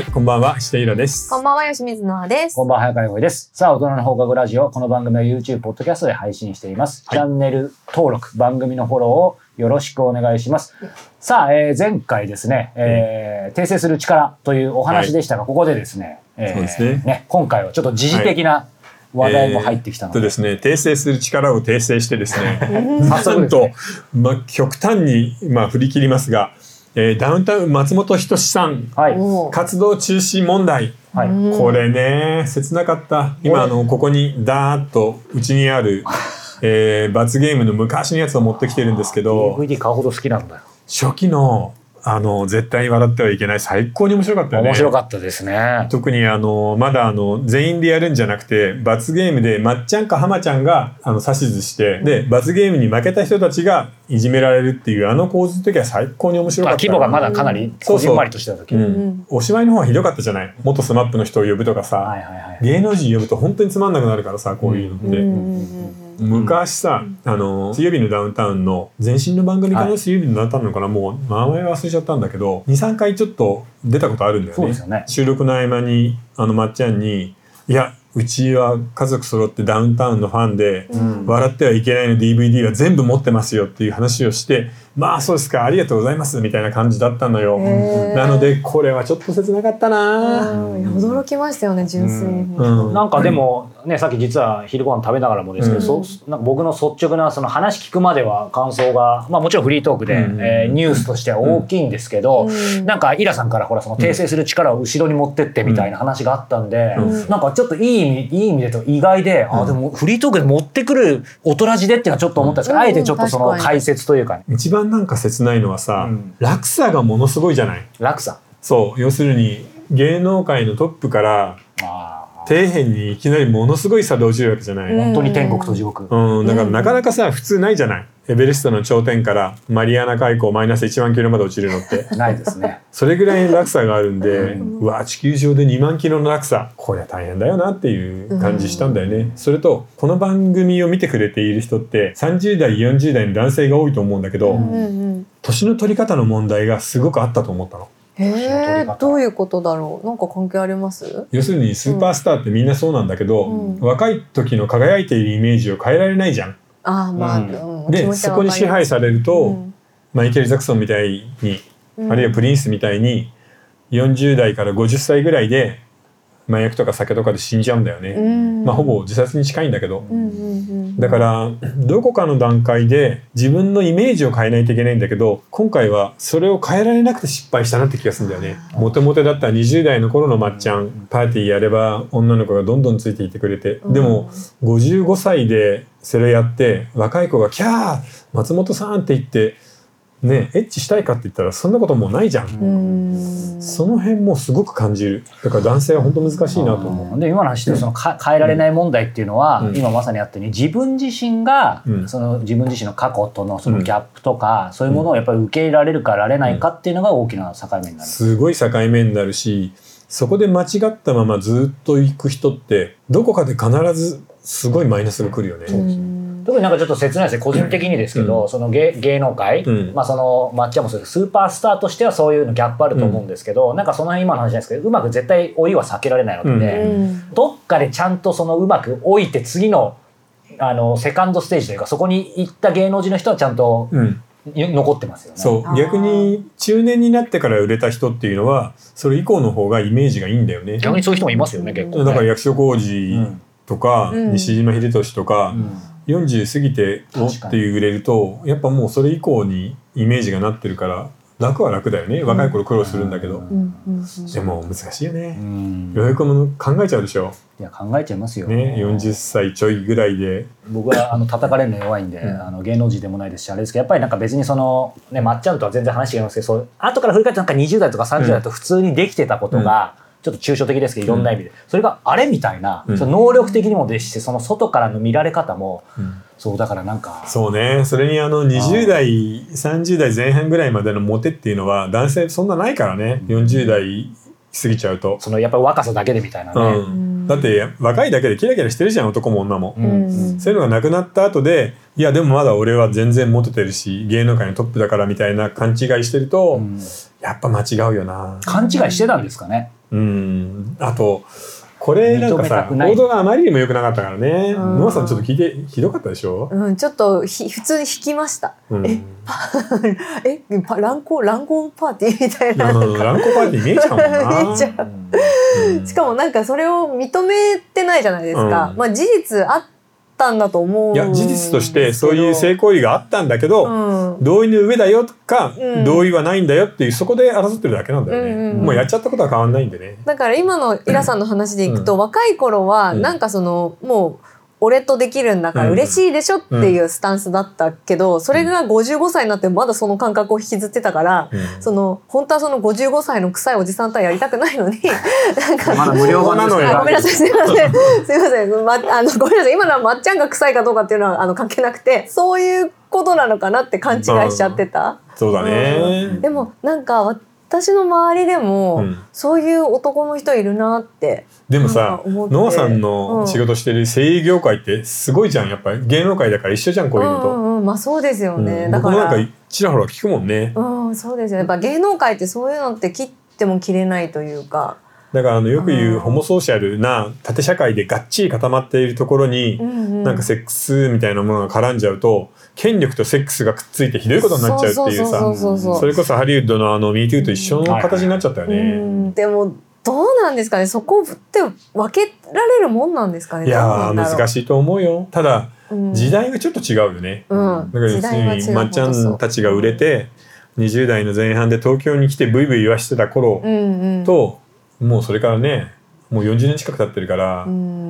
はい、こんばんは、下浦です。こんばんは、吉水のあです。こんばんは、早川洋平です。さあ、大人の放課後ラジオ。この番組は YouTube、ポッドキャストで配信しています。はいチャンネル登録、番組のフォローをよろしくお願いします。さあ、えー前回ですね、えー訂正する力というお話でしたが、ここでですね、えーそうですね今回はちょっと時事的な話題も入ってきたので、えーですね、訂正する力を訂正してですね、なんとまあ、極端に、まあ、振り切りますが、えーダウンタウン松本人志さん、はい。活動中止問題。はい。うんこれね、切なかった。今、あの、ここにダーッと、うちにある、えー罰ゲームの昔のやつを持ってきてるんですけど、DVD 買うほど好きなんだよ。初期の、あの、絶対笑ってはいけない、最高に面白かったよね。面白かったですね。特にあのまだあの全員でやるんじゃなくて罰ゲームでまっちゃんか浜ちゃんがあの指図して、で罰ゲームに負けた人たちがいじめられるっていうあの構図の時は最高に面白かったまあ規模がまだかなりこじんまりとしてた時。うはいん、お芝居の方はひどかったじゃない？元スマップの人を呼ぶとかさ、はいはい。芸能人呼ぶと本当につまんなくなるからさこういうのって、うんうん昔さ、あの水曜日のダウンタウンの前身の番組かな、はい。水曜日のダウンタウンのかな？もう名前忘れちゃったんだけど23回ちょっと出たことあるんだよね。そうですよね。収録の合間にあのまっちゃんに「いやうちは家族揃ってダウンタウンのファンで、うん。笑ってはいけないの DVD は全部持ってますよ」っていう話をして「まあそうですかありがとうございます」みたいな感じだったのよ。なのでこれはちょっと切なかったな。驚きましたよね、純粋に。うん。なんかでもね、さっき実は昼ご飯食べながらもですけど、うん。そうなんか僕の率直なその話聞くまでは感想が、まあ、もちろんフリートークで、うん。えーニュースとしては大きいんですけど、うん。なんかイラさんからほらその訂正する力を後ろに持ってってみたいな話があったんで、うん。なんかちょっといい意味いい意味でと意外で、あでもフリートークで持ってくる大人じでっていうのはちょっと思ったんですけど、うん。あえてちょっとその解説というか、ね、一番なんか切ないのはさ、うん。落差がものすごいじゃない？落差。そう。要するに芸能界のトップから底辺にいきなりものすごい差で落ちるわけじゃない、うん本当に天国と地獄。うん、だからなかなかさ普通ないじゃない？エベレストの頂点からマリアナ海溝マイナス1万キロまで落ちるのって。ないですね。それぐらいの落差があるんで、ううわ地球上で2万キロの落差。こりゃ大変だよなっていう感じしたんだよね、それとこの番組を見てくれている人って30代40代の男性が多いと思うんだけど、うん。うんうん年の取り方の問題がすごくあったと思ったの。へえ、どういうことだろう？なんか関係あります？要するにスーパースターってみんなそうなんだけど、うん。若い時の輝いているイメージを変えられないじゃん。ああ、まあ、うんでそこに支配されると、うん。マイケル・ジャクソンみたいに、うん。あるいはプリンスみたいに40代から50歳ぐらいで麻薬とか酒とかで死んじゃうんだよね。うんまあほぼ自殺に近いんだけど。うんうんうんだからどこかの段階で自分のイメージを変えないといけないんだけど今回はそれを変えられなくて失敗したなって気がするんだよね。モテモテだった20代の頃のまっちゃんパーティーやれば女の子がどんどんついていってくれてうんでも55歳でそれやって若い子が「キャー松本さん!」って言ってねエッチしたいかって言ったらそんなこともうないじゃん。うん。その辺もすごく感じる。だから男性は本当難しいなと思う。で今の話でそのか変えられない問題っていうのは、うん。今まさにあったように自分自身が、うん。その自分自身の過去とのそのギャップとか、そういうものをやっぱり受け入れられるかられないかっていうのが大きな境目になる。すごい境目になるしそこで間違ったままずっと行く人ってどこかで必ずすごいマイナスが来るよね。うん特になんかちょっと切ないですね。個人的にですけど、その芸芸能界、うん。まあその抹茶もそうです。スーパースターとしてはそういうのギャップあると思うんですけど、なんかその辺今の話じゃないですけどうまく絶対老いは避けられないわけで、うん。どっかでちゃんとそのうまく老いて次のあのセカンドステージというかそこに行った芸能人の人はちゃんとうん、残ってますよね。そう。逆に中年になってから売れた人っていうのはそれ以降の方がイメージがいいんだよね。逆にそういう人もいますよね結構ね。だから役所広司とか、うん。西島秀俊とか、40過ぎておっていう売れるとやっぱもうそれ以降にイメージがなってるから楽は楽だよね。若い頃苦労するんだけど、でも難しいようね。ん。ようやくも考えちゃうでしょ。いや考えちゃいますよ。ね40歳ちょいぐらいで。僕はあの叩かれるの弱いんで、うん。あの芸能人でもないですしあれですけどやっぱりなんか別にそのねまっちゃんとは全然話違いますけどそう後から振り返ってなんか20代とか30代だと普通にできてたことが、ちょっと抽象的ですけどいろんな意味で、それがあれみたいな、うん。その能力的にもですしその外からの見られ方も、そうだからなんかそうね。それにあの20代30代前半ぐらいまでのモテっていうのは男性そんなないからね。40代過ぎちゃうと、そのやっぱり若さだけでみたいなうね。ん、だって若いだけでキラキラしてるじゃん男も女も、うん。うん。そういうのがなくなった後でいやでもまだ俺は全然モテてるし芸能界のトップだからみたいな勘違いしてると、うん。やっぱ間違うよな。勘違いしてたんですかねうん。あとこれなんかさ報道があまりにも良くなかったからね。うん。ノアさんちょっと聞いてひどかったでしょ、うん、ちょっとひ普通に引きました。うん、え え、パ乱行乱行パーティーみたいな。うんランコパーティー見えちゃうもんな。見えちゃう。うん。しかもなんかそれを認めてないじゃないですか。うん。まあ事実あったんだと思う。いや事実としてそういう性行為があったんだけど、うん。同意の上だよか、うん。同意はないんだよっていうそこで争ってるだけなんだよね、うんうんうん。もうやっちゃったことは変わんないんでね。だから今のイラさんの話でいくと、若い頃はうん。なんかそのもう俺とできるんだからうん。嬉しいでしょっていうスタンスだったけど、それが55歳になってもまだその感覚を引きずってたから、うん。その本当はその55歳の臭いおじさんとはやりたくないのになんかまだ無料なのよ。あごめんなさいすいません。すいません、ま、あのごめんなさい。今のはまっちゃんが臭いかどうかっていうのはあの関係なくてそういうことなのかなって勘違いしちゃってた。そうだね、でもなんか私の周りでも、うん。そういう男の人いるなってでもさノアさんの仕事してる声優業界ってすごいじゃんやっぱり。芸能界だから一緒じゃんこういうのと、うんうんうん、まあそうですよね、うん。だから。なんかちらほら聞くもんね。うんそうですよやっぱ芸能界ってそういうのって切っても切れないというか、だからあのよく言ううん。ホモソーシャルな縦社会でがっちり固まっているところに、うんうん、なんかセックスみたいなものが絡んじゃうと権力とセックスがくっついてひどいことになっちゃうっていうさ。それこそハリウッドのあの MeToo と一緒の形になっちゃったようね。ん。でもどうなんですかね？そこって分けられるもんなんですかね？いやー難い、しいと思うよ。ただうん。時代がちょっと違うよね。うん、だから要するにまっちゃほんたちが売れて20代の前半で東京に来てブイブイ言わしてた頃うんうん。ともうそれからねもう40年近く経ってるからうん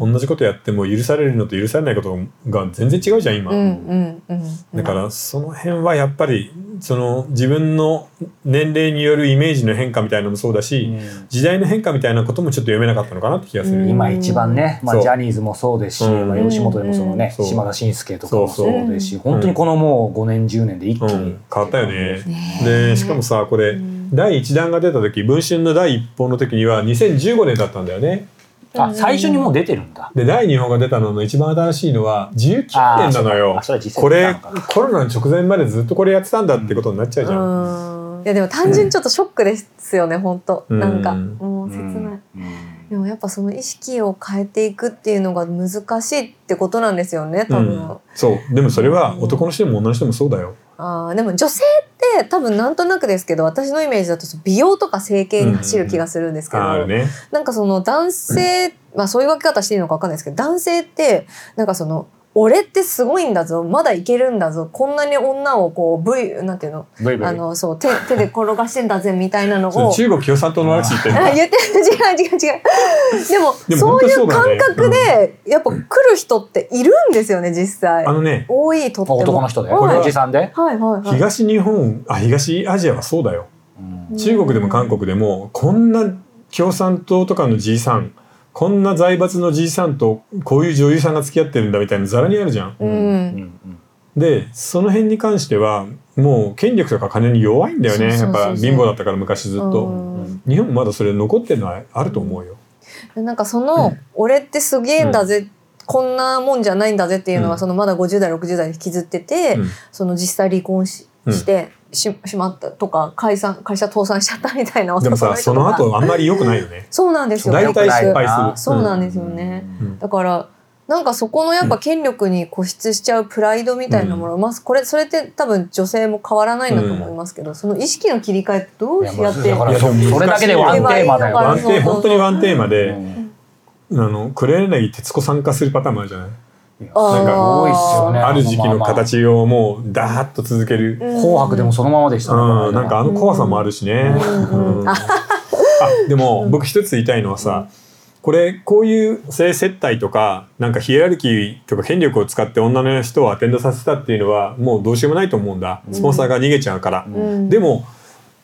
同じことやっても許されるのと許されないことが全然違うじゃん今。うんうんうんだからその辺はやっぱりその自分の年齢によるイメージの変化みたいなのもそうだし、時代の変化みたいなこともちょっと読めなかったのかなって気がする。うん。今一番ね、まあ、ジャニーズもそうですし、うん。まあ、吉本でもそのね、うん。島田紳介とかもそそううですし、本当にこのもう5年10年で一気に、うん、変わったよね。ね。でしかもさこれ、うん。第1弾が出た時文春の第1報の時には2015年だったんだよね。あ最初にもう出てるんだ。で第2報が出たのの一番新しいのは19年なのよ。これコロナの直前までずっとこれやってたんだってことになっちゃうじゃん。うん。いやでも単純にちょっとショックですよね、本当。うんなん。かもう切ない、うん。でもやっぱその意識を変えていくっていうのが難しいってことなんですよね多分、うん。そう。でもそれは男の人でも女の人でもそうだよ。あーでも女性って多分なんとなくですけど私のイメージだと美容とか整形に走る気がするんですけど、あるね。なんかその男性、まあそういう分け方していいのか分かんないですけど男性ってなんかその俺ってすごいんだぞ。まだいけるんだぞ。こんなに女をこう V なんていうの？ブイブイ。あのそう手 手で転がしてんだぜみたいなのを。中国共産党の話言ってる言ってる違う違う違う。でもでもそういう感本当そうだね覚で、やっぱ来る人っているんですよね実際。あのね。多いとっても。男の人で、はい。おじさんで、はいはいはい。東日本あ東アジアはそうだよ。うん。中国でも韓国でもこんな共産党とかのじいさんこんな財閥のじいさんとこういう女優さんが付き合ってるんだみたいなざらにあるじゃん。うん、うんでその辺に関してはもう権力とか金に弱いんだよね。やっぱ貧乏だったから昔ずっと。うん。日本もまだそれ残ってるのはあると思うよ。でなんかその、俺ってすげえんだぜ、こんなもんじゃないんだぜっていうのは、うん。そのまだ50代60代で引きずってて、うん。その実際離婚しうんしてししまったとか解散会社倒産しちゃったみたいなでもさその後あんまり良くないよね。そうなんですよ大体失敗する。そうなんですよね、うん。だからなんかそこのやっぱ権力に固執しちゃうプライドみたいなもの、まあこれそれって多分女性も変わらないんだと思いますけど、その意識の切り替えってどうやっていやだからいやそれだけでワンテーマだよ。ワンテーそうそうそう本当にワンテーマで、うん。あの黒柳徹子参加するパターンもあるじゃない？あなんか多いっすよね。ある時期の形をもうダーッと続ける。紅白でもそのままでしたね。うん、なんかあの怖さもあるしね。あでも僕一つ言いたいのはさ、これこういう性接待とかなんかヒエラルキーとか権力を使って女の人をアテンドさせたっていうのはもうどうしようもないと思うんだ。スポンサーが逃げちゃうから。うん。でも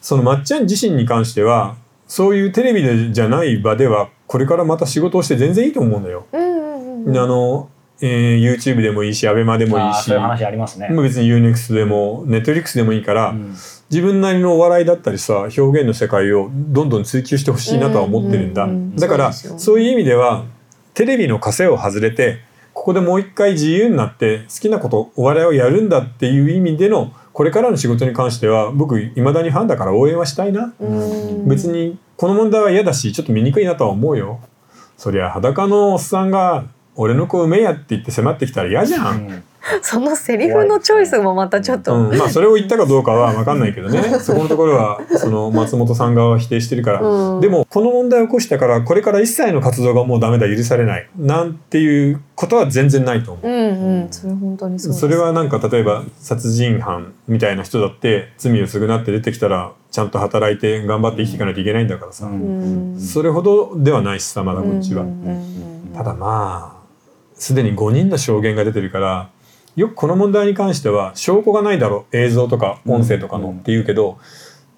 そのまっちゃん自身に関してはそういうテレビでじゃない場ではこれからまた仕事をして全然いいと思うんだよ。うんうんうんあの、えー YouTube でもいいし ABEMA でもいいし。そういう話ありますね。もう別に UNEXT でも Netflix でもいいから、うん。自分なりのお笑いだったりさ表現の世界をどんどん追求してほしいなとは思ってるんだ、うんうんうんだからそそういう意味ではテレビの枷を外れてここでもう一回自由になって好きなことお笑いをやるんだっていう意味でのこれからの仕事に関しては僕いまだにファンだから応援はしたいな、うん。別にこの問題は嫌だしちょっと見にくいなとは思うよ。そりゃ裸のおっさんが俺の子産めやって言って迫ってきたら嫌じゃん、うん。そのセリフのチョイスもまたちょっと、うん、まあそれを言ったかどうかは分かんないけどね。そこのところはその松本さん側は否定してるから、うん。でもこの問題を起こしたからこれから一切の活動がもうダメだ許されない。なんていうことは全然ないと思う。うんうん。それ本当にそうそれはなんか例えば殺人犯みたいな人だって罪を償って出てきたらちゃんと働いて頑張って生きていかないといけないんだからさ、うん。それほどではないしさまだこっちは。うんうんうん。ただまあすでに5人の証言が出てるからよくこの問題に関しては証拠がないだろ映像とか音声とかのうんって言うけど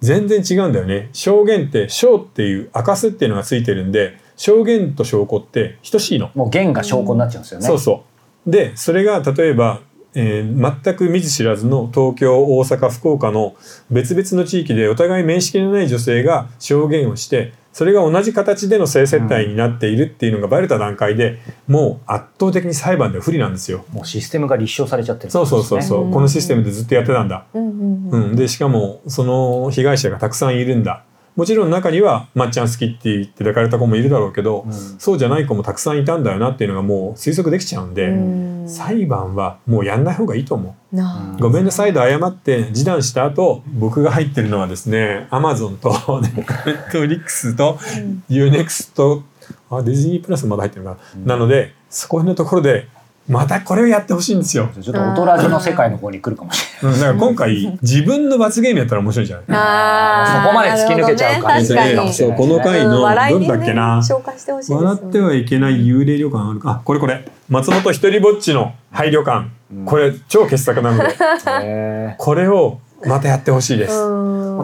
全然違うんだよね証言って証っていう明かすっていうのがついてるんで証言と証拠って等しいの。もう弦が証拠になっちゃうんですよね。そうそうでそれが例えば、えー全く見ず知らずの東京大阪福岡の別々の地域でお互い面識のない女性が証言をしてそれが同じ形での性接待になっているっていうのがバレた段階でもう圧倒的に裁判では不利なんですよ。もうシステムが立証されちゃってる、そうそうそうそう、うんこのシステムでずっとやってたんだ。うんうん、でしかもその被害者がたくさんいるんだ。もちろん中には「まっちゃん好き」って言って抱かれた子もいるだろうけど、うん。そうじゃない子もたくさんいたんだよなっていうのがもう推測できちゃうんで、うん。裁判はもうやんない方がいいと思う。ごめんなさいと謝って示談した後僕が入ってるのはですねアマゾンとネットフリックスと UNEXT あディズニープラスまだ入ってるのかな、なのでそこのところでまたこれをやってほしいんですよ。ちょっと大人じの世界の方に来るかもしれない。うん、だから今回 自分の罰ゲームやったら面白いじゃない？あーそこまで突き抜けちゃうからね。確かにそうこの回のどんだっけな？笑ってはいけない幽霊旅館あるか？あこれこれ。松本一人ぼっちの廃旅館、これ超傑作なので。へこれをまたやってほしいです。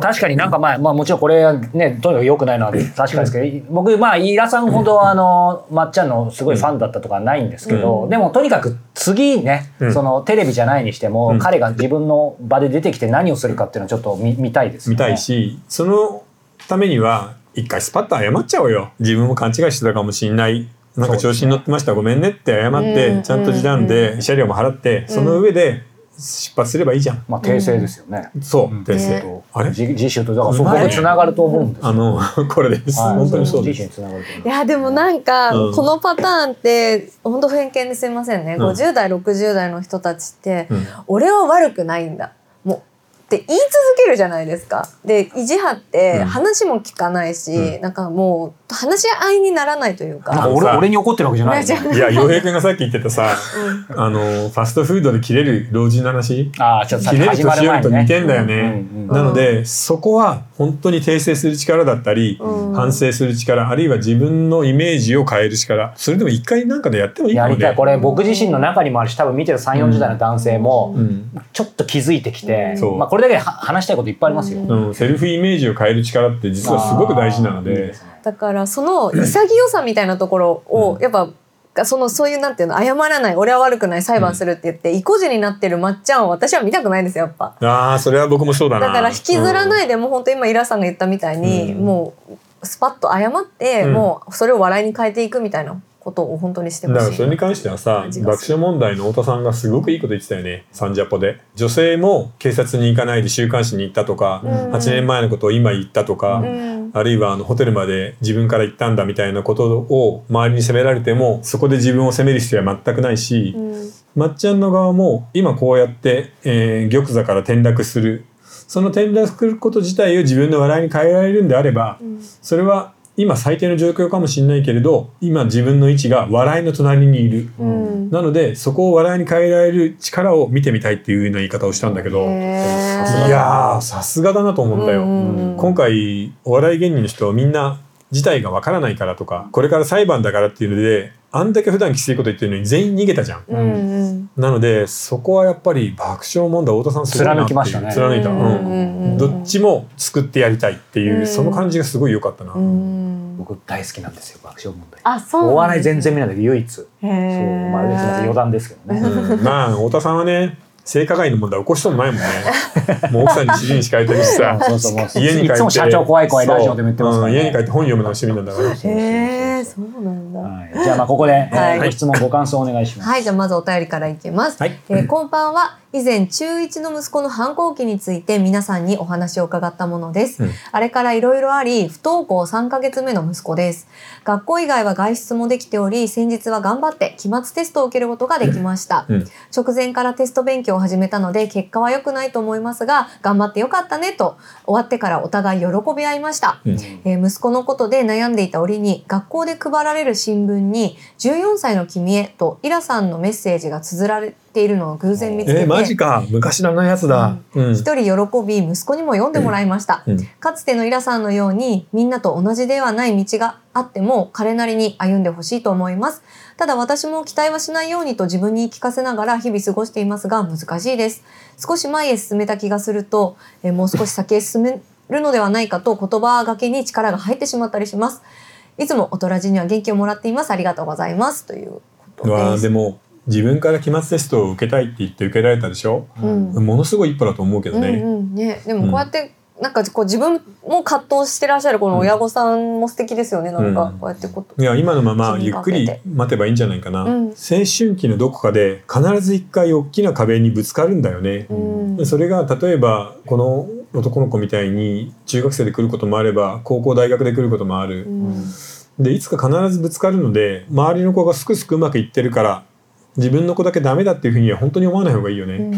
確かになんかまあ、まあもちろんこれはね、とにかく良くないのは確かですけど、僕、まあ、イラさんほどあの、まっちゃんのすごいファンだったとかはないんですけど、うん。でもとにかく次ね、うん。そのテレビじゃないにしても、うん。彼が自分の場で出てきて何をするかっていうのはちょっと見見たいですよね。見たいしそのためには一回スパッと謝っちゃおうよ。自分も勘違いしてたかもしんない。なんか調子に乗ってました、ごめんねって謝って、うん。ちゃんと示談で慰謝料も払って、その上で出発すればいいじゃん、まあ、訂正ですよね。そう。うん。訂正、ね。あれ？自自主と、だからそこで繋がると思うんですよ。あの これです、はい。本当にそうです。いやでもなんか、うん。このパターンって本当偏見ですいませんね、うん。50代60代の人たちって、うん。俺は悪くないんだ。もうって言い続けるじゃないですか。で意地張ってうん。話も聞かないし、うん。なんかもう話し合いにならないというなんかか。俺さ俺に怒ってるわけじゃない。いいや洋平君がさっき言ってたさうん。あのファストフードで切れる老人の話。ああ、ちょっとさ切れる年寄りと似。てんだよね、なのでそこは本当に訂正する力だったり、うん。反省する力あるいは自分のイメージを変える力。それでも一回なんかでやってもいいかもねやりたい。これ僕自身の中にもあるし、多分見てる3、40代の男性もう、ん。ちょっと気づいてきて、そう。まあこれだけでは話したいこといっぱいありますよ。うん。うん、セルフイメージを変える力って実はすごく大事なので。だからその潔さみたいなところを、うん。やっぱそのそういうなんていうの謝らない俺は悪くない裁判するって言って、意固地になってるまっちゃんを私は見たくないんですよやっぱ。ああそれは僕もそうだな。だから引きずらないいでもう本当今イラさんが言ったみたいに、うん。もうスパッと謝って、うん。もうそれを笑いに変えていくみたいなことを本当にしてほしい。だからそれに関してはさ感じがする爆笑問題の太田さんがすごくいいこと言ってたよねサンジャポで。女性も警察に行かないで週刊誌に行ったとか、うん。8年前のことを今言ったとか、うん。あるいはあのホテルまで自分から行ったんだみたいなことを周りに責められてもそこで自分を責める必要は全くないし、うん。まっちゃんの側も今こうやって、えー玉座から転落する。その転落すること自体を自分の笑いに変えられるんであれば、ん。それは今最低の状況かもしれないけれど今自分の位置が笑いの隣にいる。うん。なのでそこを笑いに変えられる力を見てみたいっていうような言い方をしたんだけど、いやーさすがだなと思ったよ。うんうん今回お笑い芸人の人はみんな事態がわからないからとかこれから裁判だからっていうのであんだけ普段きついこと言ってるのに全員逃げたじゃんうんなのでそこはやっぱり爆笑問題太田さんすごいなっていう貫きましたね。貫いた、うん。どっちも救ってやりたいっていう、うん。その感じがすごい良かったな。うん。僕大好きなんですよ、爆笑問題。あそうお笑い全然見ないんだけど唯一。そう、まあ、余談ですけどね。うん。まあ太田さんはね性加害の問題起こしとんないもんねもう奥さんに指示に敷かれてるしさ 家に帰っていつも社長怖い怖いラジオでも言ってますからねそううん家に帰って本読むのが趣味なんだからへえそうなんだ。はい、じゃあまあここで、えーはいご質問ご感想お願いします。はい、じゃあまずお便りからいきます。はいえーこんばんは。以前中1の息子の反抗期について皆さんにお話を伺ったものです。うんあれからいろいろあり、不登校3ヶ月目の息子です。学校以外は外出もできており、先日は頑張って期末テストを受けることができました。うん直前からテスト勉強を始めたので、結果は良くないと思いますが、頑張ってよかったねと、終わってからお互い喜び合いました。うん。えー息子のことで悩んでいた折に学校で配られる新聞に「14歳の君へ」とイラさんのメッセージが綴られているのを偶然見つけて、えー、マジか。昔のやつだ、うん。一人喜び息子にも読んでもらいました、うん。かつてのイラさんのようにみんなと同じではない道があっても彼なりに歩んでほしいと思いますただ私も期待はしないようにと自分に聞かせながら日々過ごしていますが難しいです。少し前へ進めた気がすると、えーもう少し先へ進めるのではないかと言葉がけに力が入ってしまったりします。いつもおとらじには元気をもらっています。ありがとうございます。ということです。ーでも自分から期末テストを受けたいって言って受けられたでしょ、うん。ものすごい一歩だと思うけどね、うんうん。ね、でもこうやって、なんかこう自分も葛藤してらっしゃるこの親御さんも素敵ですよね、なんかうんこうやってこと。いや今のままゆっくり待てばいいんじゃないかな、うん。青春期のどこかで必ず一回大きな壁にぶつかるんだよね、うん。でそれが例えばこの男の子みたいに中学生で来ることもあれば高校大学で来ることもある、うん。でいつか必ずぶつかるので周りの子がすくすくうまくいってるから自分の子だけダメだっていうふうには本当に思わない方がいいよね、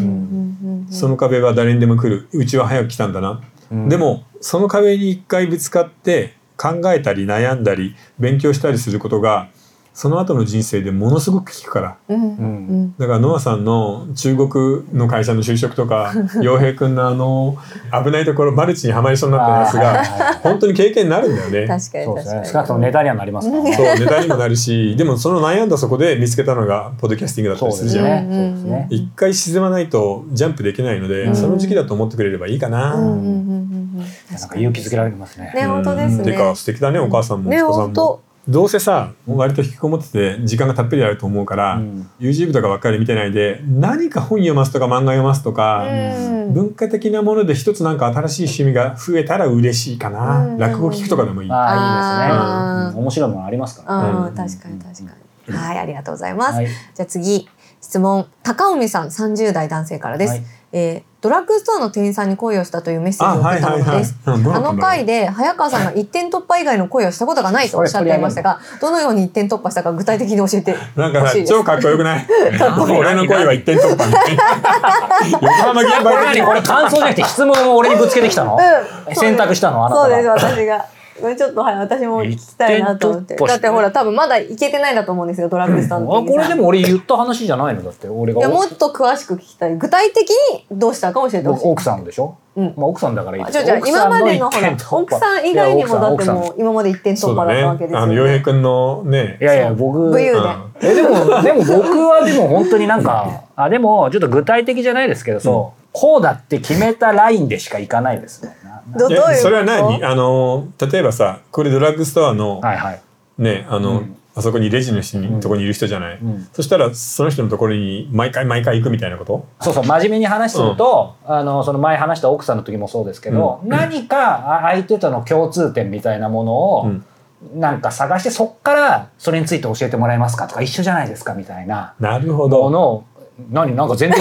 その壁は誰にでも来る。うちは早く来たんだな、でもその壁に一回ぶつかって考えたり悩んだり勉強したりすることがその後の人生でものすごく効くからうんうんだからノアさんの中国の会社の就職とか 洋平君のあの危ないところマルチにはまりそうになったやつが本当に経験になるんだよね。確かにそうですね。確かに。少なくともネタにはなりますね。そうネタにもなるしでもその悩んだそこで見つけたのがポッドキャスティングだったそうりするじゃん。ですね。そうですね。一回沈まないとジャンプできないので、うんその時期だと思ってくれればいいかな。うんうんうんうんうん。なんか勇気づけられますね。ね本当ですねてか素敵だねお母さんもね息子さんも。どうせさ割と引きこもってて時間がたっぷりあると思うから、うん YouTube とかばっかり見てないで何か本読ますとか漫画読ますとか、うん文化的なもので一つなんか新しい趣味が増えたら嬉しいかな、うん落語聞くとかでもいい。ああいいですね。うん面白いものありますからね。確かに確かに。はいありがとうございます。はい。じゃあ次質問。高海さん30代男性からです、はい。えードラッグストアの店員さんに恋をしたというメッセーあジを送ったのです。あの回で早川さんが一点突破以外の恋をしたことがないとおっしゃっていましたがどのように一点突破したか具体的に教えてなんかさ欲しいです超かっこよくない 俺の声は一点突破。横浜現場的何これ感想じゃなくて質問を俺にぶつけてきたの？うん。選択したの？あなたそうですが。私がちょっとはい私も聞きたいなと思って。だってほら多分まだ行けてないんだと思うんですよドラッグストアのあ店員さ。んこれでも俺言った話じゃないの？だって俺が。いやもっと詳しく聞きたい。具体的にどうしたか教えてほしい。奥さんでしょ？うん。まあ奥さんだからいい。じゃ今までのほら奥さん以外にもだってもう今まで一点突破だったわけねですよね。あの洋平君のね。いやいや僕。武勇うん伝。えでもでも僕はでも本当になんかあでもちょっと具体的じゃないですけどそう、こうだって決めたラインでしか行かないですね。などどうそれは何？あの例えばさこれドラッグストアのはいはい。ねあの、うん。あそこにレジの人に、うん。とこにいる人じゃない、うん。そしたらその人のところに毎回毎回行くみたいなこと？そうそう真面目に話すると、あのその前話した奥さんの時もそうですけど、うん。何かあ相手との共通点みたいなものを、うん。なんか探してそっからそれについて教えてもらえますかとか一緒じゃないですかみたいななるほもどのを何なんか全然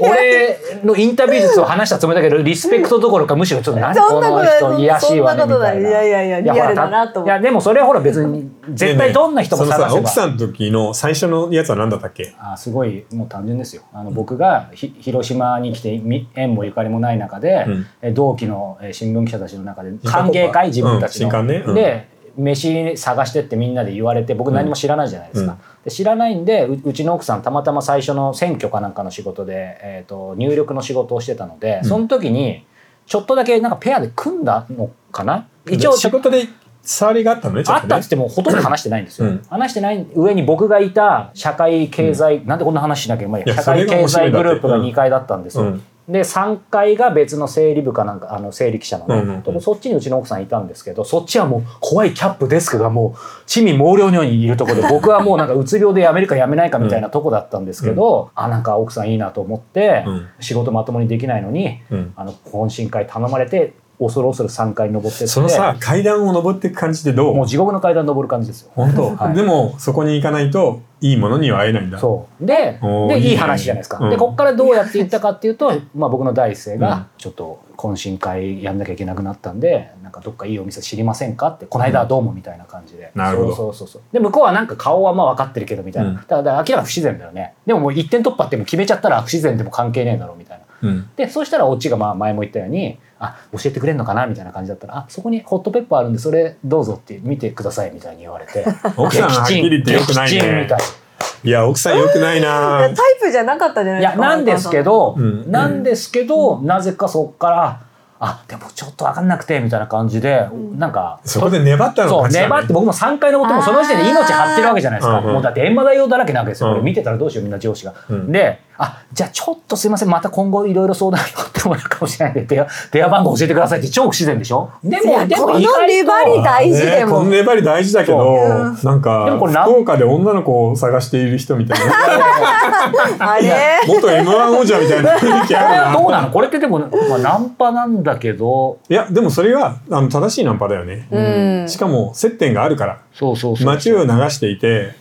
俺のインタビュー術を話したつもりだけどリスペクトどころかむしろちょっと何この人癒やしいわねみたいないやいやいやリアルだなといやでもそれはほら別に絶対どんな人も探せばそのさ奥さんの時の最初のやつは何だったっけあすごいもう単純ですよあの僕がひ広島に来てみ縁もゆかりもない中で、うんえ同期のえ新聞記者たちの中で歓迎会自分たちの、うんねうんで飯探してってみんなで言われて僕何も知らないじゃないですか、うんで知らないんでううちの奥さんたまたま最初の選挙かなんかの仕事で、えー、と入力の仕事をしてたので、うん。その時にちょっとだけなんかペアで組んだのかな？一応仕事で触りがあったのねちょっとね。あったっつってもほとんど話してないんですよ。うん。話してない上に僕がいた社会経済、なんでこんな話しなきゃいけない社会経済グループが2階だったんですよ。うんで3階が別の整理部かなんかあの整理記者のね、うんうんそっちにうちの奥さんいたんですけどそっちはもう怖いキャップデスクがもう地味猛量のようにいるところで僕はもうなんかうつ病で辞めるか辞めないかみたいなとこだったんですけど、あなんか奥さんいいなと思って、うん。仕事まともにできないのに、うんあの懇親会頼まれて恐る恐る3階に登ってって。そのさ階段を登っていく感じってどう？もう地獄の階段登る感じですよ。本当、はい。でもそこに行かないといいものには会えないんだ。そう。ででいい話じゃないですか、うん。でこっからどうやっていったかっていうと、まあ、僕の第一声うん。がちょっと懇親会やんなきゃいけなくなったんでなんかどっかいいお店知りませんかってこの間はどうもみたいな感じで、なるほど。そうそうそうで向こうはなんか顔はまあ分かってるけどみたいな、うん。だから明らか不自然だよね。でももう一点突破ってもう決めちゃったら不自然でも関係ねえだろうみたいなうん。でそうしたらオチがまあ前も言ったように「あ教えてくれんのかな?」みたいな感じだったら「あそこにホットペッパーあるんでそれどうぞって見てください」みたいに言われて。奥さんはっきり言ってよくないね。い。いや奥さんよくないな。タイプじゃなかったじゃないいですかやなんですけど、うん。なんですけど、なぜかそっからあでもちょっと分かんなくてみたいな感じで、なんかそこで粘ったのそう粘って僕も3回のこともその時点で命張ってるわけじゃないですか、もうだって閻魔大王だらけなわけですよ、うんこれ見てたらどうしようみんな上司が、うん。であじゃあちょっとすいません。また今後いろいろ相談乗ってもらうかもしれないんで電話電話番号教えてくださいって。超不自然でしょ？でもでもこの粘り大事でね、こも、の粘り大事だけど、なんかでもこれな福岡で女の子を探している人みたいな。あれ？元 m 1王者みたいな雰囲気これあるな。はどうなの？これってでも、まあ、ナンパなんだけど。いやでもそれがあの正しいナンパだよね、うん。しかも接点があるから。そうそうそう。街を流していて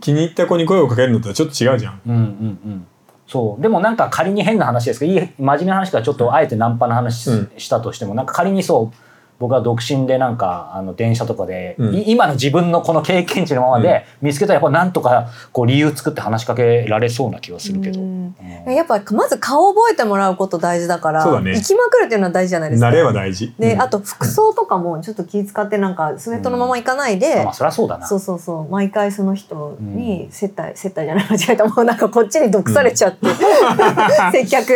気に入った子に声をかけるのとはちょっと違うじゃん。うんうんうんそう。でもなんか仮に変な話ですけどいい真面目な話からちょっとあえてナンパの話し,、うん。たとしてもなんか仮にそう僕は独身でなんかあの電車とかで、うん。い今の自分のこの経験値のままで見つけたらやっぱなんとかこう理由作って話しかけられそうな気はするけど、うん。うん。やっぱまず顔を覚えてもらうこと大事だからそうだね。行きまくるっていうのは大事じゃないですか。慣れは大事。で、うん。あと服装とかもちょっと気遣ってなんかスウェットのまま行かないで、まあそりゃそうだな。そうそうそう。毎回その人に接待、接待じゃない間違えた。もうなんかこっちに毒されちゃって、接客。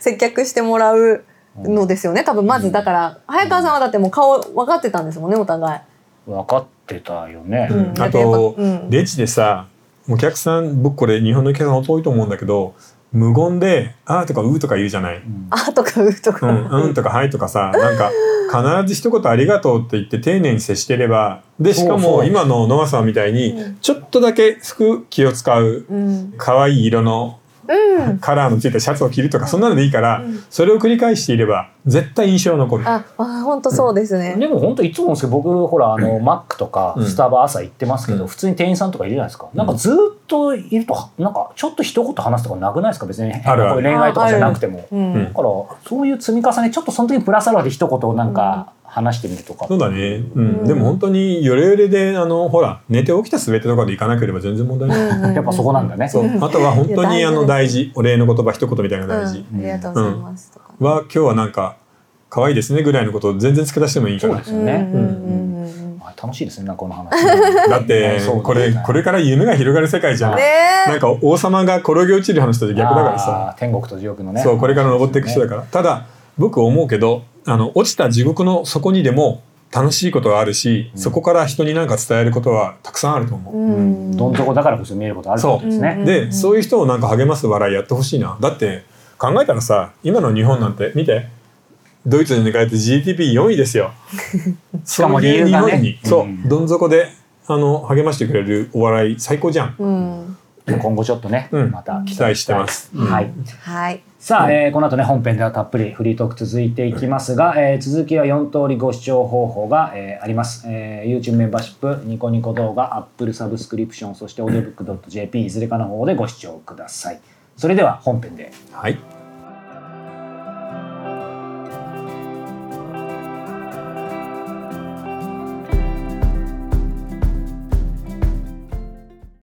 接客してもらうのですよね。多分まずだから早川さんはだってもう顔分かってたんですもんねお互い。分かってたよね、うん。だあと、うん。レジでさお客さん僕これ日本のお客さん多いと思うんだけど無言で「あ」とか「う」とか言うじゃない。あとかうとか。うん、うんとかはいとかさなんか必ず一言ありがとうって言って丁寧に接してればでしかも今のノアさんみたいにちょっとだけ服気を使ううん。可愛い色のうん。カラーのついたシャツを着るとかそんなのでいいからうん。それを繰り返していれば絶対印象残る。あ、あ本当そうですね。でも本当いつもですけど僕ほらあのマックとかうん。スタバ朝行ってますけど、うん。普通に店員さんとかいるじゃないですか、なんかずっといるとなんかちょっと一言話すとかなくないですか？別に。あるある。こう恋愛とかじゃなくても。だからそういう積み重ねちょっとその時にプラスアルファで一言なんか話してみるとか、そうだね、うん。うん。でも本当にヨレヨレであのほら寝て起きたすべてとかで行かなければ全然問題ない。やっぱそこなんだね、そう。あとは本当にあの大大事お礼の言葉一言みたいなのが大事、うん。ありがとうございますとか。は今日はなん。か可愛いですね。ぐらいのことを全然付け出してもいいからそうですよね、うん。楽しいですねこの話 だってこれこれから夢が広がる世界じゃん、ねえ。なんか王様が転げ落ちる話と逆だからさ。天国と地獄のね。そうこれから登っていく人だから。ただ僕思うけどあの落ちた地獄の底にでも楽しいことはあるし、そこから人に何か伝えることはたくさんあると思う、うん。どん底だからこそ見えることあるってことですね、う。ん。で、そういう人をなんか励ます笑いやってほしいな。だって考えたらさ今の日本なんて見て。ドイツに抜かれて GDP4 位ですよしかも理由がねそういう日本に、そう。うん。どん底であの励ましてくれるお笑い最高じゃん。うん今後ちょっとね、うん。また期待してます。うん。はい。はい。さあ、えーこの後ね本編ではたっぷりフリートーク続いていきますが、えー続きは4通りご視聴方法が、えーあります、えー YouTube メンバーシップニコニコ動画 Apple サブスクリプションそして audiobook.jp いずれかの方でご視聴ください。それでは本編で。はい